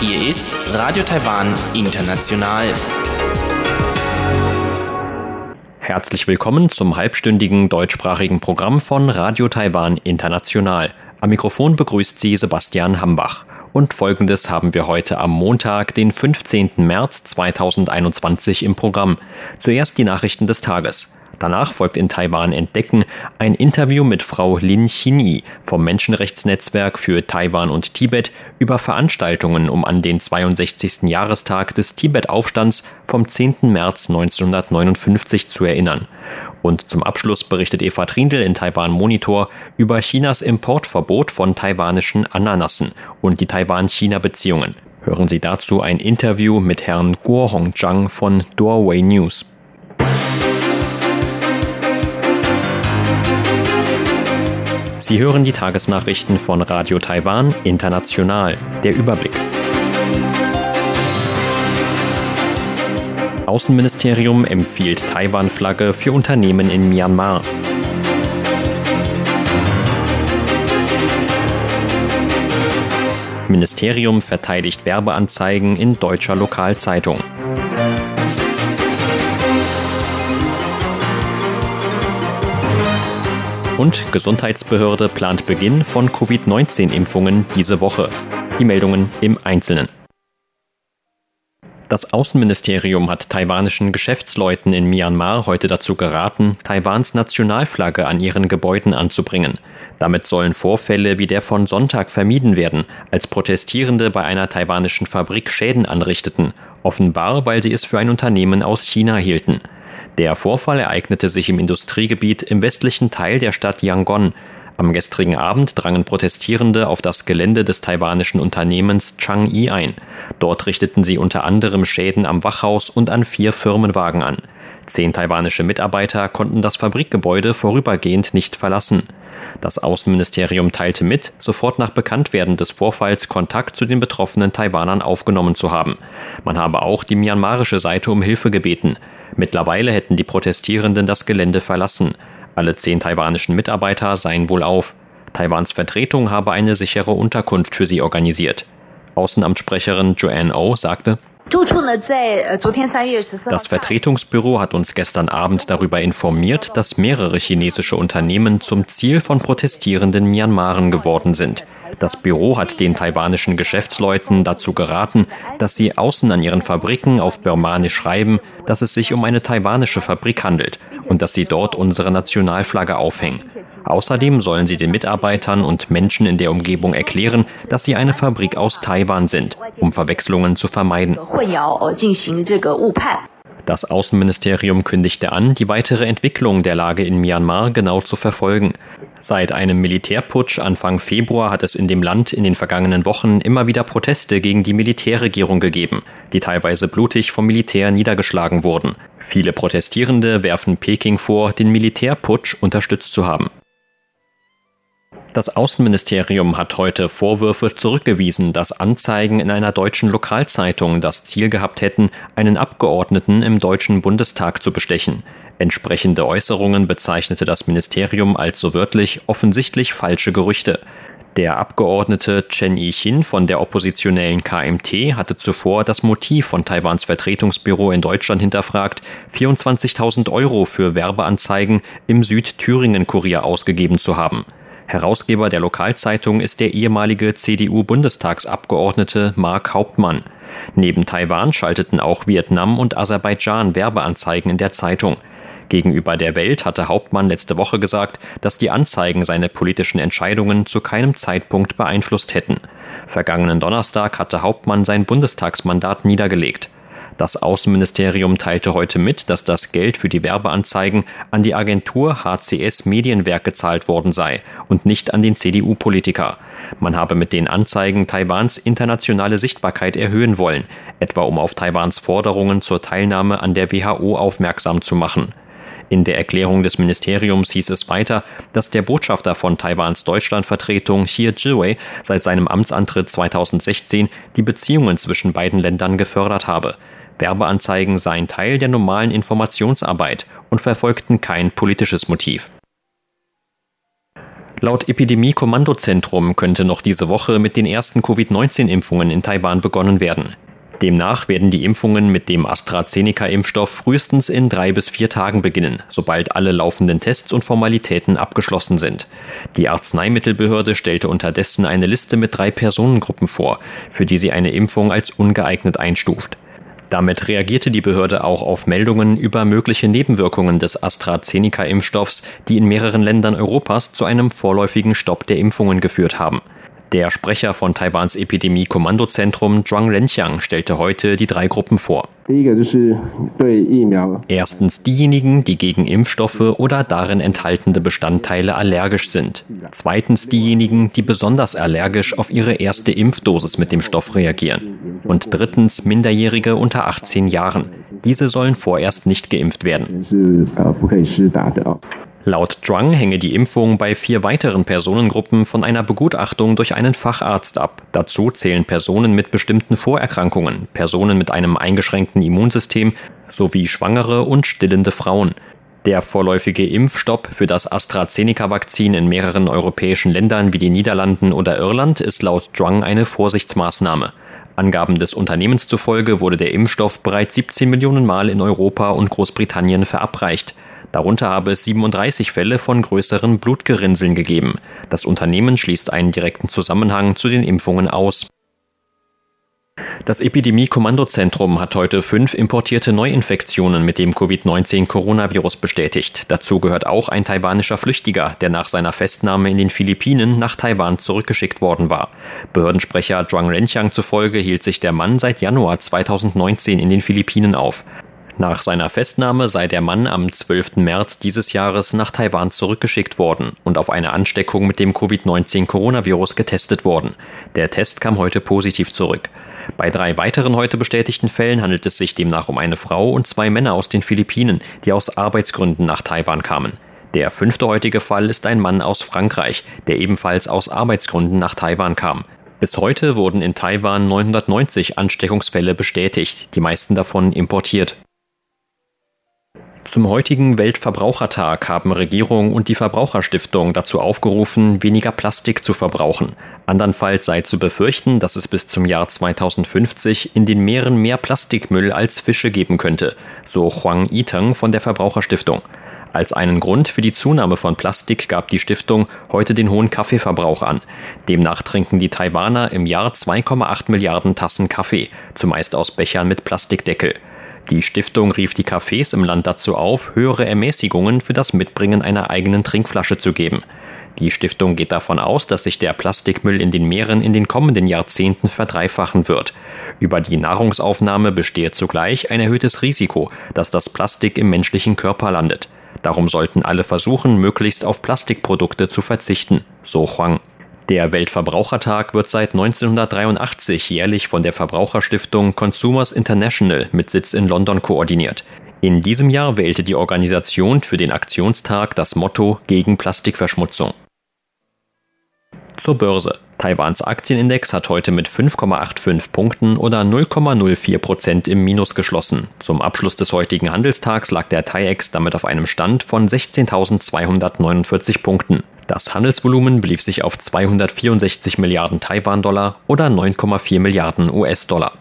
Hier ist Radio Taiwan International. Herzlich willkommen zum halbstündigen deutschsprachigen Programm von Radio Taiwan International. Am Mikrofon begrüßt Sie Sebastian Hambach. Und folgendes haben wir heute am Montag, den 15. März 2021 im Programm. Zuerst die Nachrichten des Tages. Danach folgt in Taiwan Entdecken ein Interview mit Frau Lin Xinyi vom Menschenrechtsnetzwerk für Taiwan und Tibet über Veranstaltungen, um an den 62. Jahrestag des Tibet-Aufstands vom 10. März 1959 zu erinnern. Und zum Abschluss berichtet Eva Trindl in Taiwan Monitor über Chinas Importverbot von taiwanischen Ananassen und die Taiwan-China-Beziehungen. Hören Sie dazu ein Interview mit Herrn Guo Hongzhang von Doorway News. Sie hören die Tagesnachrichten von Radio Taiwan International. Der Überblick. Außenministerium empfiehlt Taiwan-Flagge für Unternehmen in Myanmar. Ministerium verteidigt Werbeanzeigen in deutscher Lokalzeitung. Und Gesundheitsbehörde plant Beginn von Covid-19-Impfungen diese Woche. Die Meldungen im Einzelnen. Das Außenministerium hat taiwanischen Geschäftsleuten in Myanmar heute dazu geraten, Taiwans Nationalflagge an ihren Gebäuden anzubringen. Damit sollen Vorfälle wie der von Sonntag vermieden werden, als Protestierende bei einer taiwanischen Fabrik Schäden anrichteten, offenbar weil sie es für ein Unternehmen aus China hielten. Der Vorfall ereignete sich im Industriegebiet im westlichen Teil der Stadt Yangon. Am gestrigen Abend drangen Protestierende auf das Gelände des taiwanischen Unternehmens Chang'e ein. Dort richteten sie unter anderem Schäden am Wachhaus und an vier Firmenwagen an. Zehn taiwanische Mitarbeiter konnten das Fabrikgebäude vorübergehend nicht verlassen. Das Außenministerium teilte mit, sofort nach Bekanntwerden des Vorfalls Kontakt zu den betroffenen Taiwanern aufgenommen zu haben. Man habe auch die myanmarische Seite um Hilfe gebeten. Mittlerweile hätten die Protestierenden das Gelände verlassen. Alle zehn taiwanischen Mitarbeiter seien wohl auf. Taiwans Vertretung habe eine sichere Unterkunft für sie organisiert. Außenamtssprecherin Joanne O oh sagte, das Vertretungsbüro hat uns gestern Abend darüber informiert, dass mehrere chinesische Unternehmen zum Ziel von protestierenden Myanmaren geworden sind. Das Büro hat den taiwanischen Geschäftsleuten dazu geraten, dass sie außen an ihren Fabriken auf Birmanisch schreiben, dass es sich um eine taiwanische Fabrik handelt und dass sie dort unsere Nationalflagge aufhängen. Außerdem sollen sie den Mitarbeitern und Menschen in der Umgebung erklären, dass sie eine Fabrik aus Taiwan sind, um Verwechslungen zu vermeiden. Das Außenministerium kündigte an, die weitere Entwicklung der Lage in Myanmar genau zu verfolgen. Seit einem Militärputsch Anfang Februar hat es in dem Land in den vergangenen Wochen immer wieder Proteste gegen die Militärregierung gegeben, die teilweise blutig vom Militär niedergeschlagen wurden. Viele Protestierende werfen Peking vor, den Militärputsch unterstützt zu haben. Das Außenministerium hat heute Vorwürfe zurückgewiesen, dass Anzeigen in einer deutschen Lokalzeitung das Ziel gehabt hätten, einen Abgeordneten im Deutschen Bundestag zu bestechen. Entsprechende Äußerungen bezeichnete das Ministerium als so wörtlich offensichtlich falsche Gerüchte. Der Abgeordnete Chen Yixin von der oppositionellen KMT hatte zuvor das Motiv von Taiwans Vertretungsbüro in Deutschland hinterfragt, 24.000 Euro für Werbeanzeigen im Südthüringen-Kurier ausgegeben zu haben. Herausgeber der Lokalzeitung ist der ehemalige CDU-Bundestagsabgeordnete Mark Hauptmann. Neben Taiwan schalteten auch Vietnam und Aserbaidschan Werbeanzeigen in der Zeitung. Gegenüber der Welt hatte Hauptmann letzte Woche gesagt, dass die Anzeigen seine politischen Entscheidungen zu keinem Zeitpunkt beeinflusst hätten. Vergangenen Donnerstag hatte Hauptmann sein Bundestagsmandat niedergelegt. Das Außenministerium teilte heute mit, dass das Geld für die Werbeanzeigen an die Agentur HCS Medienwerk gezahlt worden sei und nicht an den CDU-Politiker. Man habe mit den Anzeigen Taiwans internationale Sichtbarkeit erhöhen wollen, etwa um auf Taiwans Forderungen zur Teilnahme an der WHO aufmerksam zu machen. In der Erklärung des Ministeriums hieß es weiter, dass der Botschafter von Taiwans Deutschlandvertretung Xie Zhiwei seit seinem Amtsantritt 2016 die Beziehungen zwischen beiden Ländern gefördert habe. Werbeanzeigen seien Teil der normalen Informationsarbeit und verfolgten kein politisches Motiv. Laut Epidemie-Kommandozentrum könnte noch diese Woche mit den ersten Covid-19-Impfungen in Taiwan begonnen werden. Demnach werden die Impfungen mit dem AstraZeneca-Impfstoff frühestens in drei bis vier Tagen beginnen, sobald alle laufenden Tests und Formalitäten abgeschlossen sind. Die Arzneimittelbehörde stellte unterdessen eine Liste mit drei Personengruppen vor, für die sie eine Impfung als ungeeignet einstuft. Damit reagierte die Behörde auch auf Meldungen über mögliche Nebenwirkungen des AstraZeneca-Impfstoffs, die in mehreren Ländern Europas zu einem vorläufigen Stopp der Impfungen geführt haben. Der Sprecher von Taiwans Epidemie-Kommandozentrum Zhuang Renqiang stellte heute die drei Gruppen vor. Erstens diejenigen, die gegen Impfstoffe oder darin enthaltene Bestandteile allergisch sind. Zweitens diejenigen, die besonders allergisch auf ihre erste Impfdosis mit dem Stoff reagieren. Und drittens Minderjährige unter 18 Jahren. Diese sollen vorerst nicht geimpft werden. Laut Zhuang hänge die Impfung bei vier weiteren Personengruppen von einer Begutachtung durch einen Facharzt ab. Dazu zählen Personen mit bestimmten Vorerkrankungen, Personen mit einem eingeschränkten Immunsystem sowie schwangere und stillende Frauen. Der vorläufige Impfstopp für das AstraZeneca-Vakzin in mehreren europäischen Ländern wie den Niederlanden oder Irland ist laut Zhuang eine Vorsichtsmaßnahme. Angaben des Unternehmens zufolge wurde der Impfstoff bereits 17 Millionen Mal in Europa und Großbritannien verabreicht. Darunter habe es 37 Fälle von größeren Blutgerinnseln gegeben. Das Unternehmen schließt einen direkten Zusammenhang zu den Impfungen aus. Das Epidemie-Kommandozentrum hat heute fünf importierte Neuinfektionen mit dem Covid-19-Coronavirus bestätigt. Dazu gehört auch ein taiwanischer Flüchtiger, der nach seiner Festnahme in den Philippinen nach Taiwan zurückgeschickt worden war. Behördensprecher Zhuang Renqiang zufolge hielt sich der Mann seit Januar 2019 in den Philippinen auf. Nach seiner Festnahme sei der Mann am 12. März dieses Jahres nach Taiwan zurückgeschickt worden und auf eine Ansteckung mit dem Covid-19-Coronavirus getestet worden. Der Test kam heute positiv zurück. Bei drei weiteren heute bestätigten Fällen handelt es sich demnach um eine Frau und zwei Männer aus den Philippinen, die aus Arbeitsgründen nach Taiwan kamen. Der fünfte heutige Fall ist ein Mann aus Frankreich, der ebenfalls aus Arbeitsgründen nach Taiwan kam. Bis heute wurden in Taiwan 990 Ansteckungsfälle bestätigt, die meisten davon importiert. Zum heutigen Weltverbrauchertag haben Regierung und die Verbraucherstiftung dazu aufgerufen, weniger Plastik zu verbrauchen. Andernfalls sei zu befürchten, dass es bis zum Jahr 2050 in den Meeren mehr Plastikmüll als Fische geben könnte, so Huang Yiteng von der Verbraucherstiftung. Als einen Grund für die Zunahme von Plastik gab die Stiftung heute den hohen Kaffeeverbrauch an. Demnach trinken die Taiwaner im Jahr 2,8 Milliarden Tassen Kaffee, zumeist aus Bechern mit Plastikdeckel. Die Stiftung rief die Cafés im Land dazu auf, höhere Ermäßigungen für das Mitbringen einer eigenen Trinkflasche zu geben. Die Stiftung geht davon aus, dass sich der Plastikmüll in den Meeren in den kommenden Jahrzehnten verdreifachen wird. Über die Nahrungsaufnahme bestehe zugleich ein erhöhtes Risiko, dass das Plastik im menschlichen Körper landet. Darum sollten alle versuchen, möglichst auf Plastikprodukte zu verzichten, so Huang. Der Weltverbrauchertag wird seit 1983 jährlich von der Verbraucherstiftung Consumers International mit Sitz in London koordiniert. In diesem Jahr wählte die Organisation für den Aktionstag das Motto gegen Plastikverschmutzung. Zur Börse. Taiwans Aktienindex hat heute mit 5,85 Punkten oder 0,04 Prozent im Minus geschlossen. Zum Abschluss des heutigen Handelstags lag der TAIEX damit auf einem Stand von 16.249 Punkten. Das Handelsvolumen belief sich auf 264 Milliarden Taiwan-Dollar oder 9,4 Milliarden US-Dollar.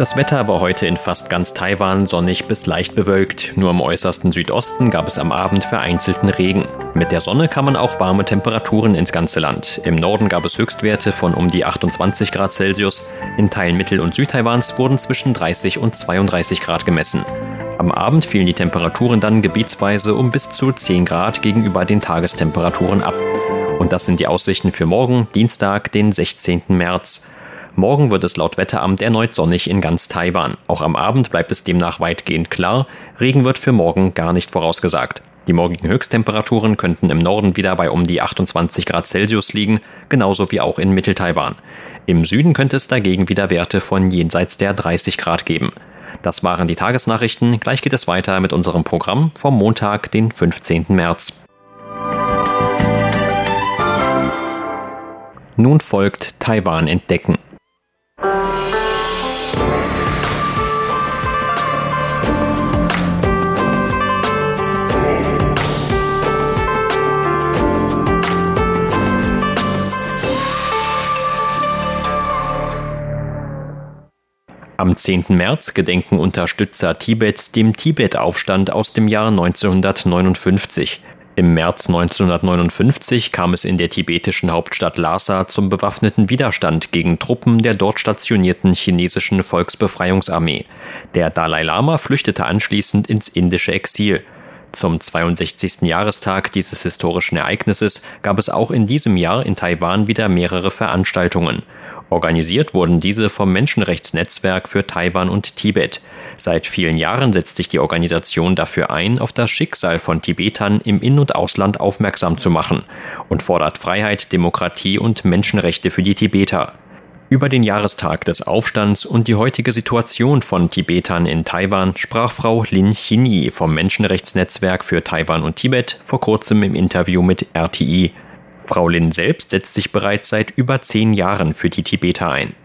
Das Wetter war heute in fast ganz Taiwan sonnig bis leicht bewölkt. Nur im äußersten Südosten gab es am Abend vereinzelten Regen. Mit der Sonne kamen auch warme Temperaturen ins ganze Land. Im Norden gab es Höchstwerte von um die 28 Grad Celsius. In Teilen Mittel- und Südtaiwans wurden zwischen 30 und 32 Grad gemessen. Am Abend fielen die Temperaturen dann gebietsweise um bis zu 10 Grad gegenüber den Tagestemperaturen ab. Und das sind die Aussichten für morgen, Dienstag, den 16. März. Morgen wird es laut Wetteramt erneut sonnig in ganz Taiwan. Auch am Abend bleibt es demnach weitgehend klar. Regen wird für morgen gar nicht vorausgesagt. Die morgigen Höchsttemperaturen könnten im Norden wieder bei um die 28 Grad Celsius liegen, genauso wie auch in Mitteltaiwan. Im Süden könnte es dagegen wieder Werte von jenseits der 30 Grad geben. Das waren die Tagesnachrichten. Gleich geht es weiter mit unserem Programm vom Montag, den 15. März. Nun folgt Taiwan entdecken. Am 10. März gedenken Unterstützer Tibets dem Tibet-Aufstand aus dem Jahr 1959. Im März 1959 kam es in der tibetischen Hauptstadt Lhasa zum bewaffneten Widerstand gegen Truppen der dort stationierten chinesischen Volksbefreiungsarmee. Der Dalai Lama flüchtete anschließend ins indische Exil. Zum 62. Jahrestag dieses historischen Ereignisses gab es auch in diesem Jahr in Taiwan wieder mehrere Veranstaltungen. Organisiert wurden diese vom Menschenrechtsnetzwerk für Taiwan und Tibet. Seit vielen Jahren setzt sich die Organisation dafür ein, auf das Schicksal von Tibetern im In- und Ausland aufmerksam zu machen und fordert Freiheit, Demokratie und Menschenrechte für die Tibeter. Über den Jahrestag des Aufstands und die heutige Situation von Tibetern in Taiwan sprach Frau Lin Chini vom Menschenrechtsnetzwerk für Taiwan und Tibet vor kurzem im Interview mit RTI. Frau Lin selbst setzt sich bereits seit über zehn Jahren für die Tibeter ein.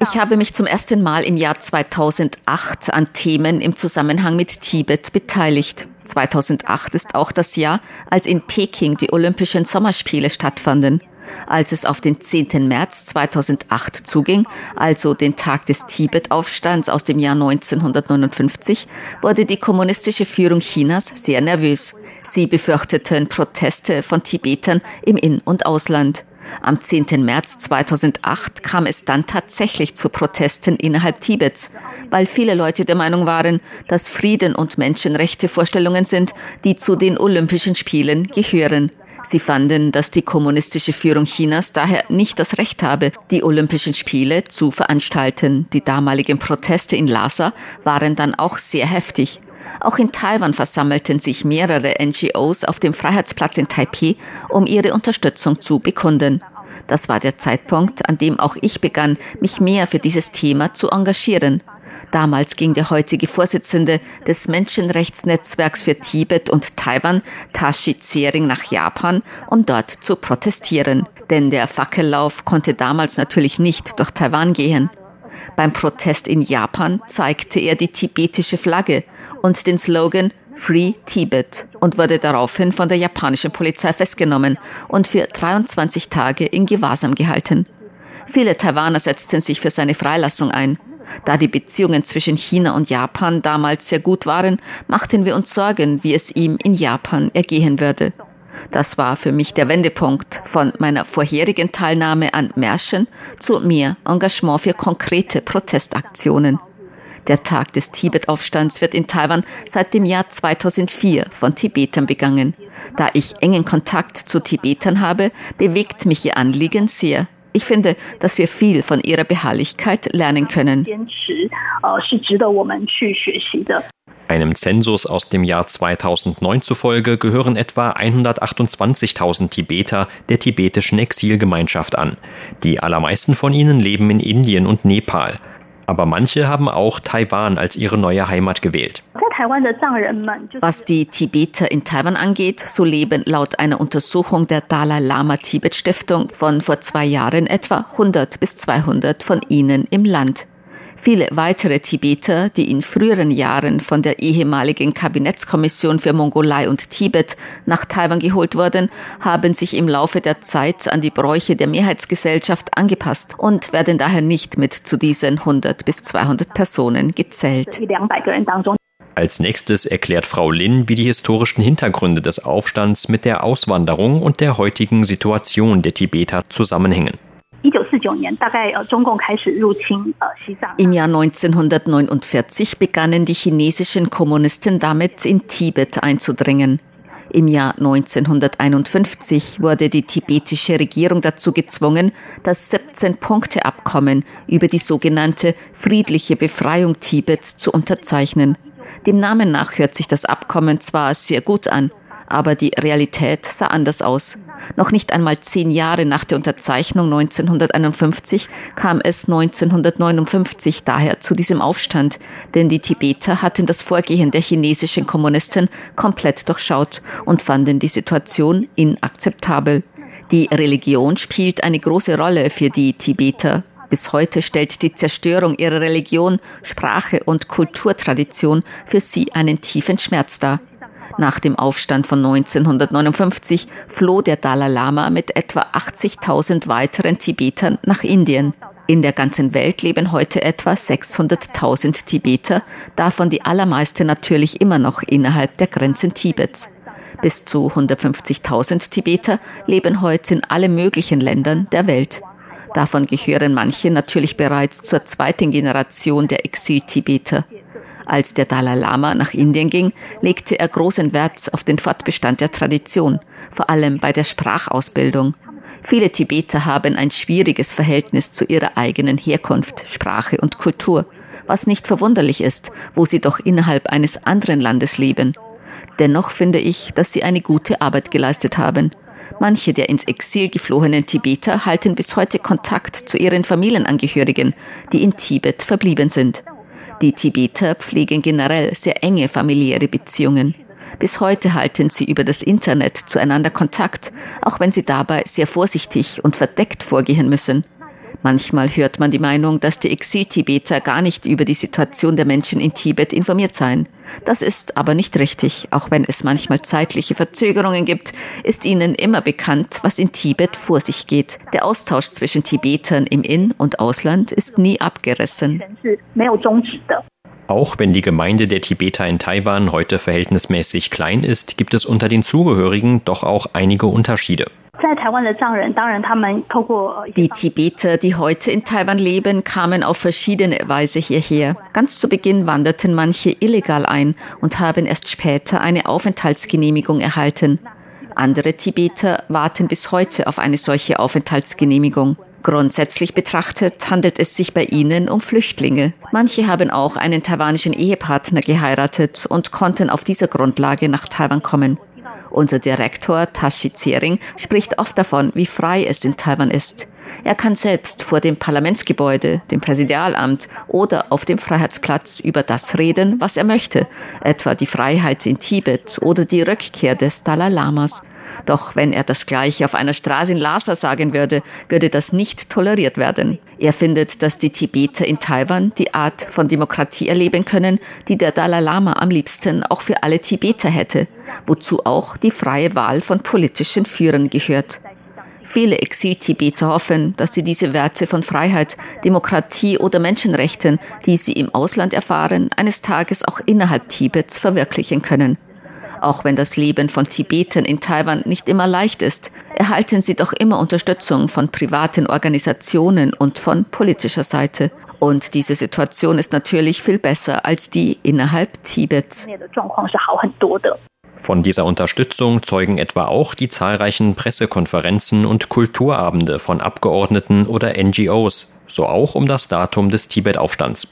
Ich habe mich zum ersten Mal im Jahr 2008 an Themen im Zusammenhang mit Tibet beteiligt. 2008 ist auch das Jahr, als in Peking die Olympischen Sommerspiele stattfanden. Als es auf den 10. März 2008 zuging, also den Tag des Tibet-Aufstands aus dem Jahr 1959, wurde die kommunistische Führung Chinas sehr nervös. Sie befürchteten Proteste von Tibetern im In- und Ausland. Am 10. März 2008 kam es dann tatsächlich zu Protesten innerhalb Tibets, weil viele Leute der Meinung waren, dass Frieden und Menschenrechte Vorstellungen sind, die zu den Olympischen Spielen gehören. Sie fanden, dass die kommunistische Führung Chinas daher nicht das Recht habe, die Olympischen Spiele zu veranstalten. Die damaligen Proteste in Lhasa waren dann auch sehr heftig. Auch in Taiwan versammelten sich mehrere NGOs auf dem Freiheitsplatz in Taipei, um ihre Unterstützung zu bekunden. Das war der Zeitpunkt, an dem auch ich begann, mich mehr für dieses Thema zu engagieren. Damals ging der heutige Vorsitzende des Menschenrechtsnetzwerks für Tibet und Taiwan, Tashi Tsering, nach Japan, um dort zu protestieren. Denn der Fackellauf konnte damals natürlich nicht durch Taiwan gehen. Beim Protest in Japan zeigte er die tibetische Flagge und den Slogan Free Tibet und wurde daraufhin von der japanischen Polizei festgenommen und für 23 Tage in Gewahrsam gehalten. Viele Taiwaner setzten sich für seine Freilassung ein. Da die Beziehungen zwischen China und Japan damals sehr gut waren, machten wir uns Sorgen, wie es ihm in Japan ergehen würde. Das war für mich der Wendepunkt von meiner vorherigen Teilnahme an Märschen zu mehr Engagement für konkrete Protestaktionen. Der Tag des Tibet-Aufstands wird in Taiwan seit dem Jahr 2004 von Tibetern begangen. Da ich engen Kontakt zu Tibetern habe, bewegt mich ihr Anliegen sehr. Ich finde, dass wir viel von ihrer Beharrlichkeit lernen können. Einem Zensus aus dem Jahr 2009 zufolge gehören etwa 128.000 Tibeter der tibetischen Exilgemeinschaft an. Die allermeisten von ihnen leben in Indien und Nepal. Aber manche haben auch Taiwan als ihre neue Heimat gewählt. Was die Tibeter in Taiwan angeht, so leben laut einer Untersuchung der Dalai Lama Tibet Stiftung von vor zwei Jahren etwa 100 bis 200 von ihnen im Land. Viele weitere Tibeter, die in früheren Jahren von der ehemaligen Kabinettskommission für Mongolei und Tibet nach Taiwan geholt wurden, haben sich im Laufe der Zeit an die Bräuche der Mehrheitsgesellschaft angepasst und werden daher nicht mit zu diesen 100 bis 200 Personen gezählt. Als nächstes erklärt Frau Lin, wie die historischen Hintergründe des Aufstands mit der Auswanderung und der heutigen Situation der Tibeter zusammenhängen. Im Jahr 1949 begannen die chinesischen Kommunisten damit, in Tibet einzudringen. Im Jahr 1951 wurde die tibetische Regierung dazu gezwungen, das 17-Punkte-Abkommen über die sogenannte friedliche Befreiung Tibets zu unterzeichnen. Dem Namen nach hört sich das Abkommen zwar sehr gut an, aber die Realität sah anders aus. Noch nicht einmal zehn Jahre nach der Unterzeichnung 1951 kam es 1959 daher zu diesem Aufstand, denn die Tibeter hatten das Vorgehen der chinesischen Kommunisten komplett durchschaut und fanden die Situation inakzeptabel. Die Religion spielt eine große Rolle für die Tibeter. Bis heute stellt die Zerstörung ihrer Religion, Sprache und Kulturtradition für sie einen tiefen Schmerz dar. Nach dem Aufstand von 1959 floh der Dalai Lama mit etwa 80.000 weiteren Tibetern nach Indien. In der ganzen Welt leben heute etwa 600.000 Tibeter, davon die allermeiste natürlich immer noch innerhalb der Grenzen Tibets. Bis zu 150.000 Tibeter leben heute in alle möglichen Ländern der Welt. Davon gehören manche natürlich bereits zur zweiten Generation der Exil-Tibeter. Als der Dalai Lama nach Indien ging, legte er großen Wert auf den Fortbestand der Tradition, vor allem bei der Sprachausbildung. Viele Tibeter haben ein schwieriges Verhältnis zu ihrer eigenen Herkunft, Sprache und Kultur, was nicht verwunderlich ist, wo sie doch innerhalb eines anderen Landes leben. Dennoch finde ich, dass sie eine gute Arbeit geleistet haben. Manche der ins Exil geflohenen Tibeter halten bis heute Kontakt zu ihren Familienangehörigen, die in Tibet verblieben sind. Die Tibeter pflegen generell sehr enge familiäre Beziehungen. Bis heute halten sie über das Internet zueinander Kontakt, auch wenn sie dabei sehr vorsichtig und verdeckt vorgehen müssen. Manchmal hört man die Meinung, dass die Exil-Tibeter gar nicht über die Situation der Menschen in Tibet informiert seien. Das ist aber nicht richtig. Auch wenn es manchmal zeitliche Verzögerungen gibt, ist ihnen immer bekannt, was in Tibet vor sich geht. Der Austausch zwischen Tibetern im In- und Ausland ist nie abgerissen. Auch wenn die Gemeinde der Tibeter in Taiwan heute verhältnismäßig klein ist, gibt es unter den Zugehörigen doch auch einige Unterschiede. Die Tibeter, die heute in Taiwan leben, kamen auf verschiedene Weise hierher. Ganz zu Beginn wanderten manche illegal ein und haben erst später eine Aufenthaltsgenehmigung erhalten. Andere Tibeter warten bis heute auf eine solche Aufenthaltsgenehmigung. Grundsätzlich betrachtet handelt es sich bei ihnen um Flüchtlinge. Manche haben auch einen taiwanischen Ehepartner geheiratet und konnten auf dieser Grundlage nach Taiwan kommen. Unser Direktor Tashi Zering spricht oft davon, wie frei es in Taiwan ist. Er kann selbst vor dem Parlamentsgebäude, dem Präsidialamt oder auf dem Freiheitsplatz über das reden, was er möchte, etwa die Freiheit in Tibet oder die Rückkehr des Dalai Lamas. Doch wenn er das gleiche auf einer Straße in Lhasa sagen würde, würde das nicht toleriert werden. Er findet, dass die Tibeter in Taiwan die Art von Demokratie erleben können, die der Dalai Lama am liebsten auch für alle Tibeter hätte, wozu auch die freie Wahl von politischen Führern gehört. Viele Exil-Tibeter hoffen, dass sie diese Werte von Freiheit, Demokratie oder Menschenrechten, die sie im Ausland erfahren, eines Tages auch innerhalb Tibets verwirklichen können. Auch wenn das Leben von Tibetern in Taiwan nicht immer leicht ist, erhalten sie doch immer Unterstützung von privaten Organisationen und von politischer Seite. Und diese Situation ist natürlich viel besser als die innerhalb Tibets. Von dieser Unterstützung zeugen etwa auch die zahlreichen Pressekonferenzen und Kulturabende von Abgeordneten oder NGOs, so auch um das Datum des Tibet-Aufstands.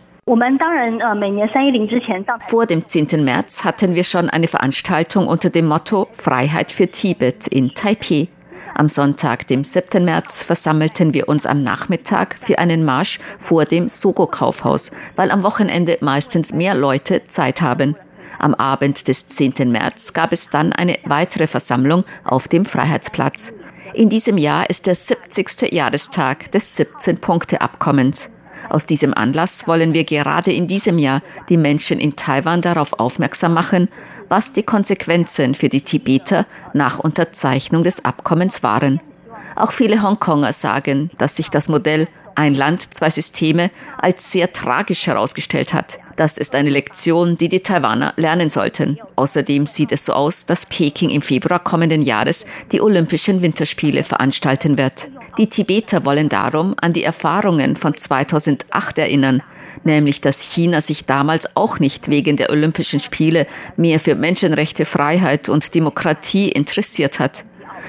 Vor dem 10. März hatten wir schon eine Veranstaltung unter dem Motto Freiheit für Tibet in Taipeh. Am Sonntag, dem 7. März, versammelten wir uns am Nachmittag für einen Marsch vor dem Sogo-Kaufhaus, weil am Wochenende meistens mehr Leute Zeit haben. Am Abend des 10. März gab es dann eine weitere Versammlung auf dem Freiheitsplatz. In diesem Jahr ist der 70. Jahrestag des 17-Punkte-Abkommens. Aus diesem Anlass wollen wir gerade in diesem Jahr die Menschen in Taiwan darauf aufmerksam machen, was die Konsequenzen für die Tibeter nach Unterzeichnung des Abkommens waren. Auch viele Hongkonger sagen, dass sich das Modell ein Land, zwei Systeme als sehr tragisch herausgestellt hat. Das ist eine Lektion, die die Taiwaner lernen sollten. Außerdem sieht es so aus, dass Peking im Februar kommenden Jahres die Olympischen Winterspiele veranstalten wird. Die Tibeter wollen darum an die Erfahrungen von 2008 erinnern, nämlich dass China sich damals auch nicht wegen der Olympischen Spiele mehr für Menschenrechte, Freiheit und Demokratie interessiert hat.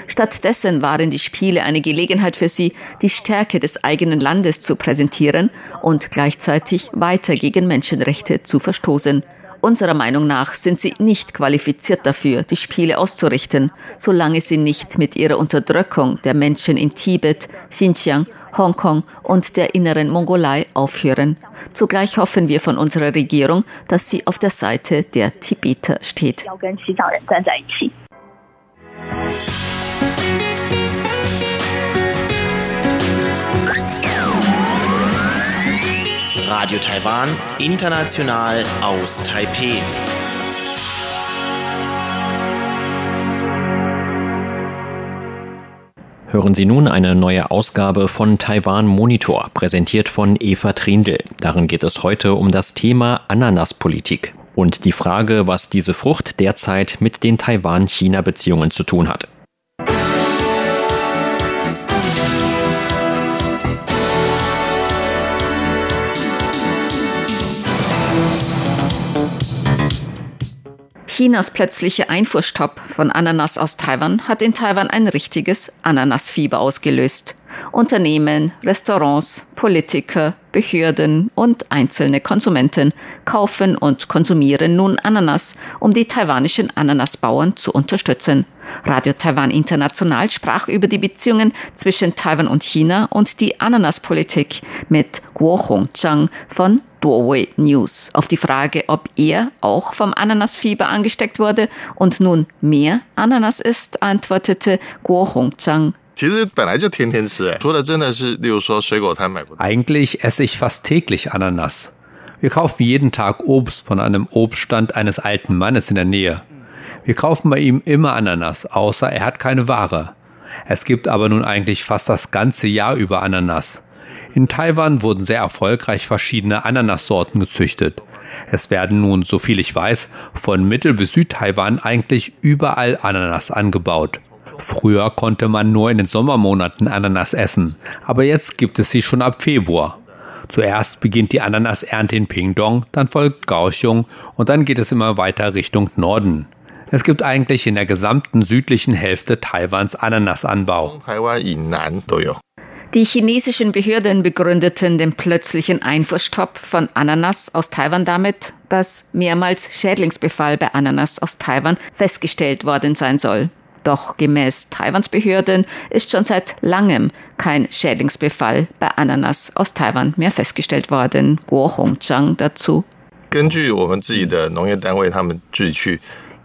Stattdessen waren die Spiele eine Gelegenheit für sie, die Stärke des eigenen Landes zu präsentieren und gleichzeitig weiter gegen Menschenrechte zu verstoßen. Unserer Meinung nach sind sie nicht qualifiziert dafür, die Spiele auszurichten, solange sie nicht mit ihrer Unterdrückung der Menschen in Tibet, Xinjiang, Hongkong und der inneren Mongolei aufhören. Zugleich hoffen wir von unserer Regierung, dass sie auf der Seite der Tibeter steht. Radio Taiwan, international aus Taipeh. Hören Sie nun eine neue Ausgabe von Taiwan Monitor, präsentiert von Eva Trindl. Darin geht es heute um das Thema Ananaspolitik und die Frage, was diese Frucht derzeit mit den Taiwan-China-Beziehungen zu tun hat. Chinas plötzlicher Einfuhrstopp von Ananas aus Taiwan hat in Taiwan ein richtiges Ananasfieber ausgelöst. Unternehmen, Restaurants, Politiker, Behörden und einzelne Konsumenten kaufen und konsumieren nun Ananas, um die taiwanischen Ananasbauern zu unterstützen. Radio Taiwan International sprach über die Beziehungen zwischen Taiwan und China und die Ananaspolitik mit Guo Hongzhang von Doorway News. Auf die Frage, ob er auch vom Ananasfieber angesteckt wurde und nun mehr Ananas isst, antwortete Guo Hongzhang eigentlich esse ich fast täglich Ananas. Wir kaufen jeden Tag Obst von einem Obststand eines alten Mannes in der Nähe. Wir kaufen bei ihm immer Ananas, außer er hat keine Ware. Es gibt aber nun eigentlich fast das ganze Jahr über Ananas. In Taiwan wurden sehr erfolgreich verschiedene Ananassorten gezüchtet. Es werden nun, so viel ich weiß, von Mittel- bis Südtaiwan eigentlich überall Ananas angebaut. Früher konnte man nur in den Sommermonaten Ananas essen, aber jetzt gibt es sie schon ab Februar. Zuerst beginnt die Ananasernte in Pingdong, dann folgt Kaohsiung und dann geht es immer weiter Richtung Norden. Es gibt eigentlich in der gesamten südlichen Hälfte Taiwans Ananasanbau. Die chinesischen Behörden begründeten den plötzlichen Einfuhrstopp von Ananas aus Taiwan damit, dass mehrmals Schädlingsbefall bei Ananas aus Taiwan festgestellt worden sein soll. Doch gemäß Taiwans Behörden ist schon seit langem kein Schädlingsbefall bei Ananas aus Taiwan mehr festgestellt worden. Guo Hongzhang dazu.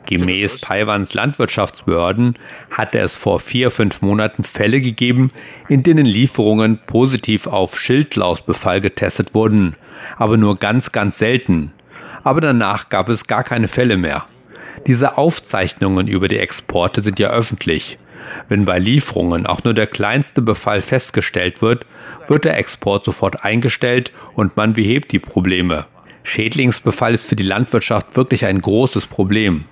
Gemäß Taiwans Landwirtschaftsbehörden hatte es vor vier, fünf Monaten Fälle gegeben, in denen Lieferungen positiv auf Schildlausbefall getestet wurden, aber nur ganz, ganz selten. Aber danach gab es gar keine Fälle mehr. Diese Aufzeichnungen über die Exporte sind ja öffentlich. Wenn bei Lieferungen auch nur der kleinste Befall festgestellt wird, wird der Export sofort eingestellt und man behebt die Probleme. Schädlingsbefall ist für die Landwirtschaft wirklich ein großes Problem.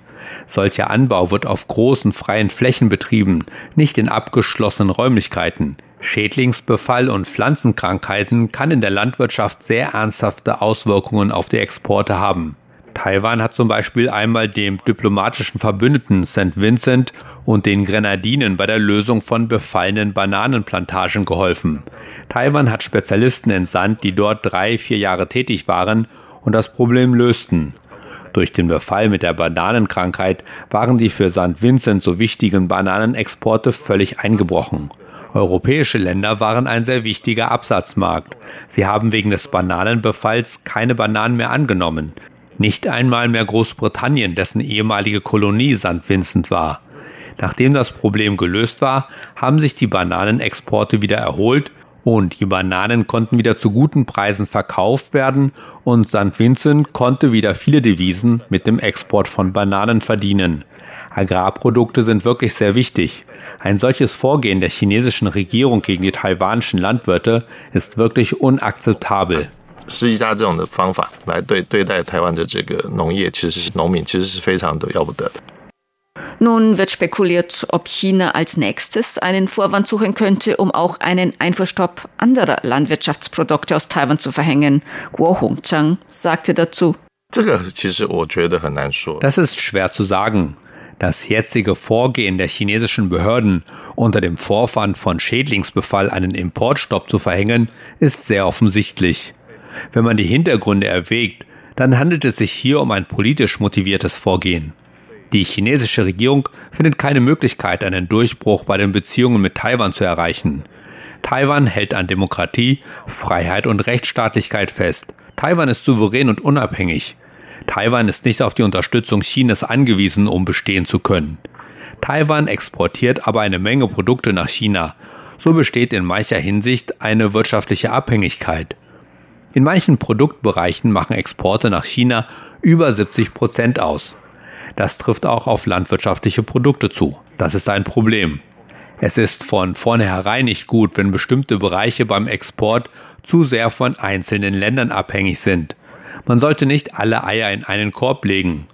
Solcher Anbau wird auf großen freien Flächen betrieben, nicht in abgeschlossenen Räumlichkeiten. Schädlingsbefall und Pflanzenkrankheiten kann in der Landwirtschaft sehr ernsthafte Auswirkungen auf die Exporte haben. Taiwan hat zum Beispiel einmal dem diplomatischen Verbündeten St. Vincent und den Grenadinen bei der Lösung von befallenen Bananenplantagen geholfen. Taiwan hat Spezialisten entsandt, die dort drei, vier Jahre tätig waren und das Problem lösten. Durch den Befall mit der Bananenkrankheit waren die für St. Vincent so wichtigen Bananenexporte völlig eingebrochen. Europäische Länder waren ein sehr wichtiger Absatzmarkt. Sie haben wegen des Bananenbefalls keine Bananen mehr angenommen. Nicht einmal mehr Großbritannien, dessen ehemalige Kolonie St. Vincent war. Nachdem das Problem gelöst war, haben sich die Bananenexporte wieder erholt und die Bananen konnten wieder zu guten Preisen verkauft werden und St. Vincent konnte wieder viele Devisen mit dem Export von Bananen verdienen. Agrarprodukte sind wirklich sehr wichtig. Ein solches Vorgehen der chinesischen Regierung gegen die taiwanischen Landwirte ist wirklich unakzeptabel. 施一下这种的方法来对对待台湾的这个农业，其实是农民其实是非常的要不得的。 Nun wird spekuliert, ob China als nächstes einen Vorwand suchen könnte, um auch einen Einfuhrstopp anderer Landwirtschaftsprodukte aus Taiwan zu verhängen. Guo Hongchang sagte dazu. Das ist schwer zu sagen. Das jetzige Vorgehen der chinesischen Behörden, unter dem Vorwand von Schädlingsbefall einen Importstopp zu verhängen, ist sehr offensichtlich. Wenn man die Hintergründe erwägt, dann handelt es sich hier um ein politisch motiviertes Vorgehen. Die chinesische Regierung findet keine Möglichkeit, einen Durchbruch bei den Beziehungen mit Taiwan zu erreichen. Taiwan hält an Demokratie, Freiheit und Rechtsstaatlichkeit fest. Taiwan ist souverän und unabhängig. Taiwan ist nicht auf die Unterstützung Chinas angewiesen, um bestehen zu können. Taiwan exportiert aber eine Menge Produkte nach China. So besteht in mancher Hinsicht eine wirtschaftliche Abhängigkeit. In manchen Produktbereichen machen Exporte nach China über 70 Prozent aus. Das trifft auch auf landwirtschaftliche Produkte zu. Das ist ein Problem. Es ist von vornherein nicht gut, wenn bestimmte Bereiche beim Export zu sehr von einzelnen Ländern abhängig sind. Man sollte nicht alle Eier in einen Korb legen.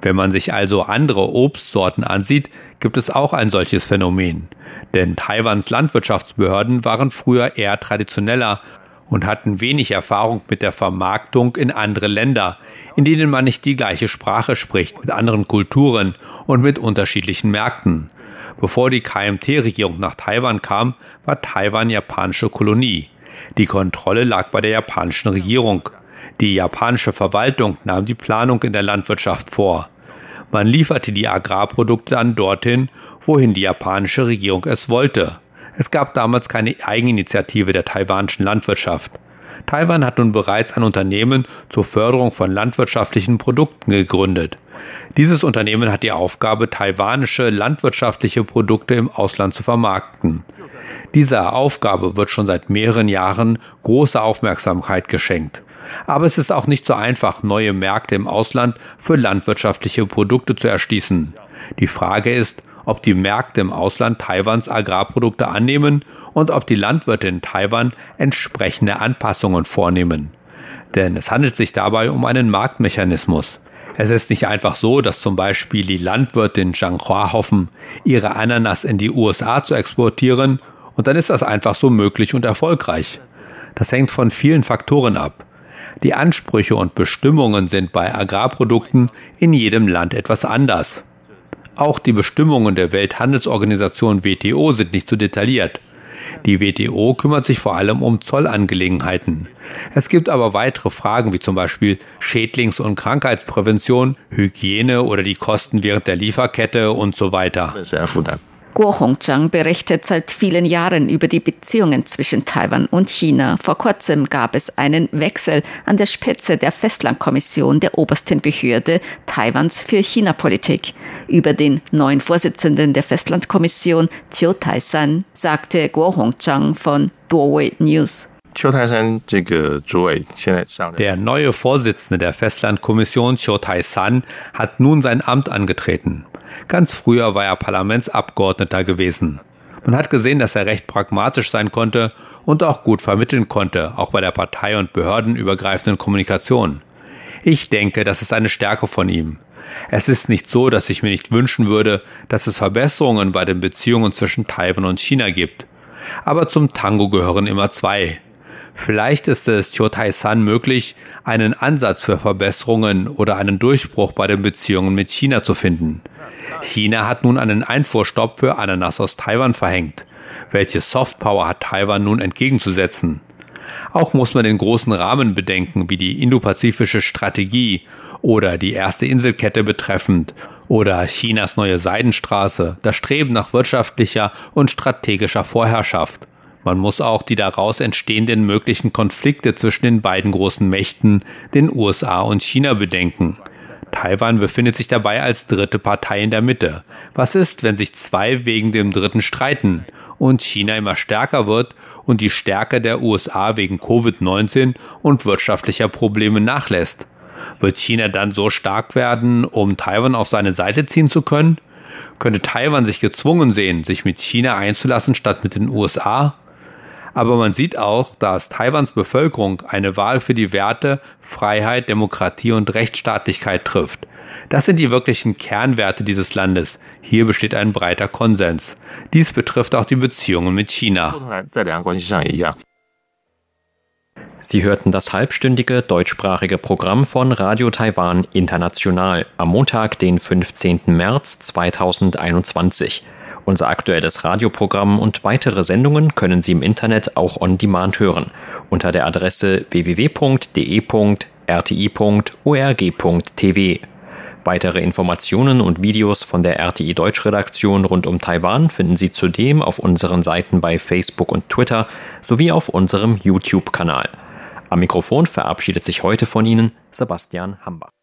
Wenn man sich also andere Obstsorten ansieht, gibt es auch ein solches Phänomen. Denn Taiwans Landwirtschaftsbehörden waren früher eher traditioneller und hatten wenig Erfahrung mit der Vermarktung in andere Länder, in denen man nicht die gleiche Sprache spricht, mit anderen Kulturen und mit unterschiedlichen Märkten. Bevor die KMT-Regierung nach Taiwan kam, war Taiwan japanische Kolonie. Die Kontrolle lag bei der japanischen Regierung. Die japanische Verwaltung nahm die Planung in der Landwirtschaft vor. Man lieferte die Agrarprodukte dann dorthin, wohin die japanische Regierung es wollte. Es gab damals keine Eigeninitiative der taiwanischen Landwirtschaft. Taiwan hat nun bereits ein Unternehmen zur Förderung von landwirtschaftlichen Produkten gegründet. Dieses Unternehmen hat die Aufgabe, taiwanische landwirtschaftliche Produkte im Ausland zu vermarkten. Dieser Aufgabe wird schon seit mehreren Jahren große Aufmerksamkeit geschenkt. Aber es ist auch nicht so einfach, neue Märkte im Ausland für landwirtschaftliche Produkte zu erschließen. Die Frage ist, ob die Märkte im Ausland Taiwans Agrarprodukte annehmen und ob die Landwirte in Taiwan entsprechende Anpassungen vornehmen. Denn es handelt sich dabei um einen Marktmechanismus. Es ist nicht einfach so, dass zum Beispiel die Landwirte in Zhanghua hoffen, ihre Ananas in die USA zu exportieren und dann ist das einfach so möglich und erfolgreich. Das hängt von vielen Faktoren ab. Die Ansprüche und Bestimmungen sind bei Agrarprodukten in jedem Land etwas anders. Auch die Bestimmungen der Welthandelsorganisation WTO sind nicht so detailliert. Die WTO kümmert sich vor allem um Zollangelegenheiten. Es gibt aber weitere Fragen wie zum Beispiel Schädlings- und Krankheitsprävention, Hygiene oder die Kosten während der Lieferkette und so weiter. Guo Hongzhang berichtet seit vielen Jahren über die Beziehungen zwischen Taiwan und China. Vor kurzem gab es einen Wechsel an der Spitze der Festlandkommission der obersten Behörde Taiwans für China-Politik. Über den neuen Vorsitzenden der Festlandkommission, Chiu Tai-san, sagte Guo Hongzhang von Duowei News. Der neue Vorsitzende der Festlandkommission, Chiu Tai-san, hat nun sein Amt angetreten. Ganz früher war er Parlamentsabgeordneter gewesen. Man hat gesehen, dass er recht pragmatisch sein konnte und auch gut vermitteln konnte, auch bei der partei- und behördenübergreifenden Kommunikation. Ich denke, das ist eine Stärke von ihm. Es ist nicht so, dass ich mir nicht wünschen würde, dass es Verbesserungen bei den Beziehungen zwischen Taiwan und China gibt. Aber zum Tango gehören immer zwei. Vielleicht ist es Chotai-san möglich, einen Ansatz für Verbesserungen oder einen Durchbruch bei den Beziehungen mit China zu finden. China hat nun einen Einfuhrstopp für Ananas aus Taiwan verhängt. Welche Softpower hat Taiwan nun entgegenzusetzen? Auch muss man den großen Rahmen bedenken, wie die indopazifische Strategie oder die erste Inselkette betreffend oder Chinas neue Seidenstraße, das Streben nach wirtschaftlicher und strategischer Vorherrschaft. Man muss auch die daraus entstehenden möglichen Konflikte zwischen den beiden großen Mächten, den USA und China, bedenken. Taiwan befindet sich dabei als dritte Partei in der Mitte. Was ist, wenn sich zwei wegen dem dritten streiten und China immer stärker wird und die Stärke der USA wegen Covid-19 und wirtschaftlicher Probleme nachlässt? Wird China dann so stark werden, um Taiwan auf seine Seite ziehen zu können? Könnte Taiwan sich gezwungen sehen, sich mit China einzulassen statt mit den USA? Aber man sieht auch, dass Taiwans Bevölkerung eine Wahl für die Werte Freiheit, Demokratie und Rechtsstaatlichkeit trifft. Das sind die wirklichen Kernwerte dieses Landes. Hier besteht ein breiter Konsens. Dies betrifft auch die Beziehungen mit China. Sie hörten das halbstündige deutschsprachige Programm von Radio Taiwan International am Montag, den 15. März 2021. Unser aktuelles Radioprogramm und weitere Sendungen können Sie im Internet auch on demand hören unter der Adresse www.de.rti.org.tv. Weitere Informationen und Videos von der RTI Deutschredaktion rund um Taiwan finden Sie zudem auf unseren Seiten bei Facebook und Twitter sowie auf unserem YouTube-Kanal. Am Mikrofon verabschiedet sich heute von Ihnen Sebastian Hambach.